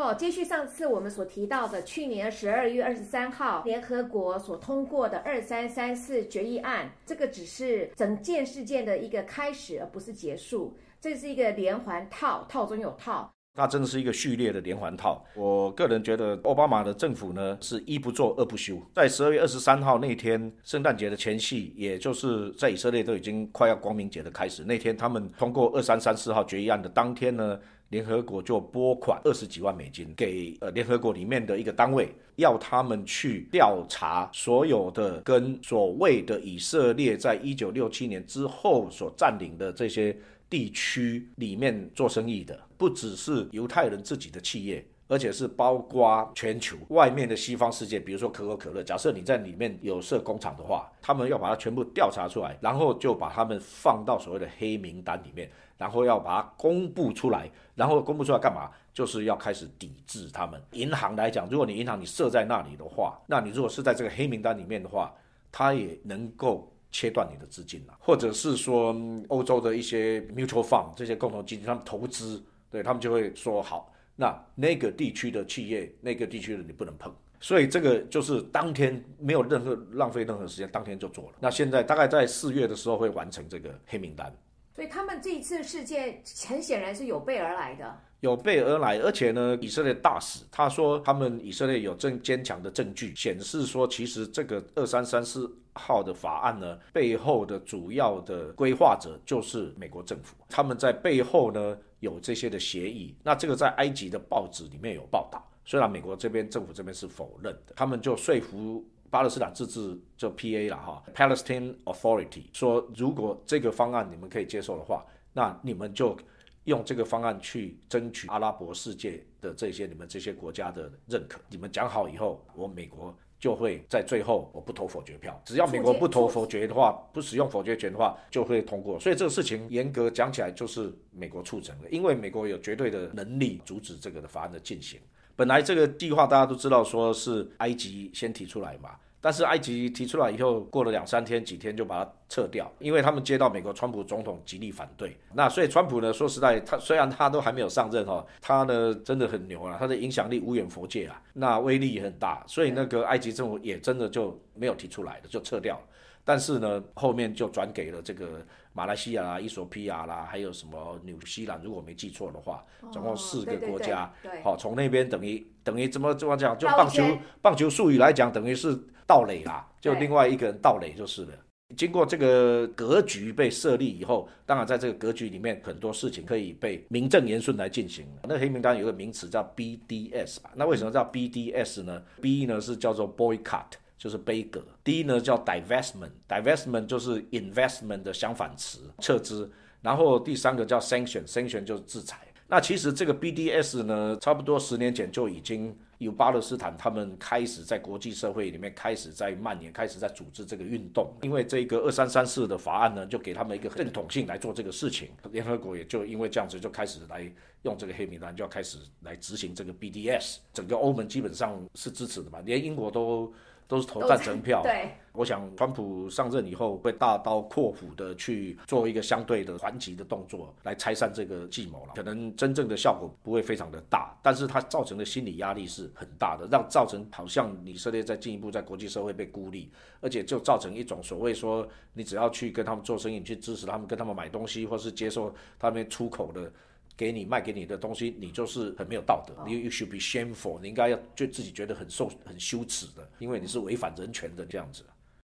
哦，接续上次我们所提到的，去年十二月二十三号联合国所通过的二三三四决议案，这个只是整件事件的一个开始，而不是结束。这是一个连环套，套中有套。那真的是一个序列的连环套。我个人觉得，奥巴马的政府呢是一不做二不休。在十二月二十三号那天，圣诞节的前夕，也就是在以色列都已经快要光明节的开始那天，他们通过二三三四号决议案的当天呢，联合国就拨款二十几万美金给呃联合国里面的一个单位，要他们去调查所有的跟所谓的以色列在一九六七年之后所占领的这些。地区里面做生意的不只是犹太人自己的企业，而且是包括全球外面的西方世界，比如说可口可乐。假设你在里面有设工厂的话，他们要把它全部调查出来，然后就把他们放到所谓的黑名单里面，然后要把它公布出来，然后公布出来干嘛？就是要开始抵制他们。银行来讲，如果你银行你设在那里的话，那你如果是在这个黑名单里面的话，它也能够。切断你的资金了，或者是说欧洲的一些 mutual fund 这些共同基金，他们投资，对他们就会说好，那那个地区的企业，那个地区的你不能碰。所以这个就是当天没有任何浪费任何时间，当天就做了。那现在大概在四月的时候会完成这个黑名单。所以他们这一次事件很显然是有备而来的。有备而来，而且呢，以色列大使他说，他们以色列有正坚强的证据显示说，其实这个二三三四号的法案呢，背后的主要的规划者就是美国政府，他们在背后呢有这些的协议。那这个在埃及的报纸里面有报道，虽然美国这边政府这边是否认的，他们就说服巴勒斯坦自治就 PA 了哈，Palestine Authority 说，如果这个方案你们可以接受的话，那你们就。用这个方案去争取阿拉伯世界的这些你们这些国家的认可。你们讲好以后，我美国就会在最后我不投否决票。只要美国不投否决的话，不使用否决权的话，就会通过。所以这个事情严格讲起来就是美国促成的，因为美国有绝对的能力阻止这个的法案的进行。本来这个计划大家都知道，说是埃及先提出来嘛。但是埃及提出来以后，过了两三天、几天就把它撤掉，因为他们接到美国川普总统极力反对。那所以川普呢，说实在，他虽然他都还没有上任哈，他呢真的很牛啊，他的影响力无远佛界啊，那威力也很大。所以那个埃及政府也真的就没有提出来的，就撤掉了。但是呢，后面就转给了这个马来西亚啦、伊索比亚啦，还有什么纽西兰，如果没记错的话，总共四个国家。好，从那边等于等于怎么怎么讲，就棒球棒球术语来讲，等于是盗垒啦，就另外一个人盗垒就是了。经过这个格局被设立以后，当然在这个格局里面，很多事情可以被名正言顺来进行。那黑名单有个名词叫 BDS 吧？那为什么叫 BDS 呢？B 呢是叫做 boycott。就是悲歌。第一呢叫 divestment，divestment 就是 investment 的相反词，撤资。然后第三个叫 sanction，sanction 就是制裁。那其实这个 BDS 呢，差不多十年前就已经有巴勒斯坦他们开始在国际社会里面开始在蔓延，开始在组织这个运动。因为这个二三三四的法案呢，就给他们一个正统性来做这个事情。联合国也就因为这样子就开始来用这个黑名单，就要开始来执行这个 BDS。整个欧盟基本上是支持的嘛，连英国都。都是投赞成票。对，我想川普上任以后会大刀阔斧的去做一个相对的还击的动作，来拆散这个计谋了。可能真正的效果不会非常的大，但是它造成的心理压力是很大的，让造成好像以色列在进一步在国际社会被孤立，而且就造成一种所谓说，你只要去跟他们做生意，你去支持他们，跟他们买东西，或是接受他们出口的。给你卖给你的东西，你就是很没有道德。You you should be shameful，你应该要就自己觉得很受很羞耻的，因为你是违反人权的这样子。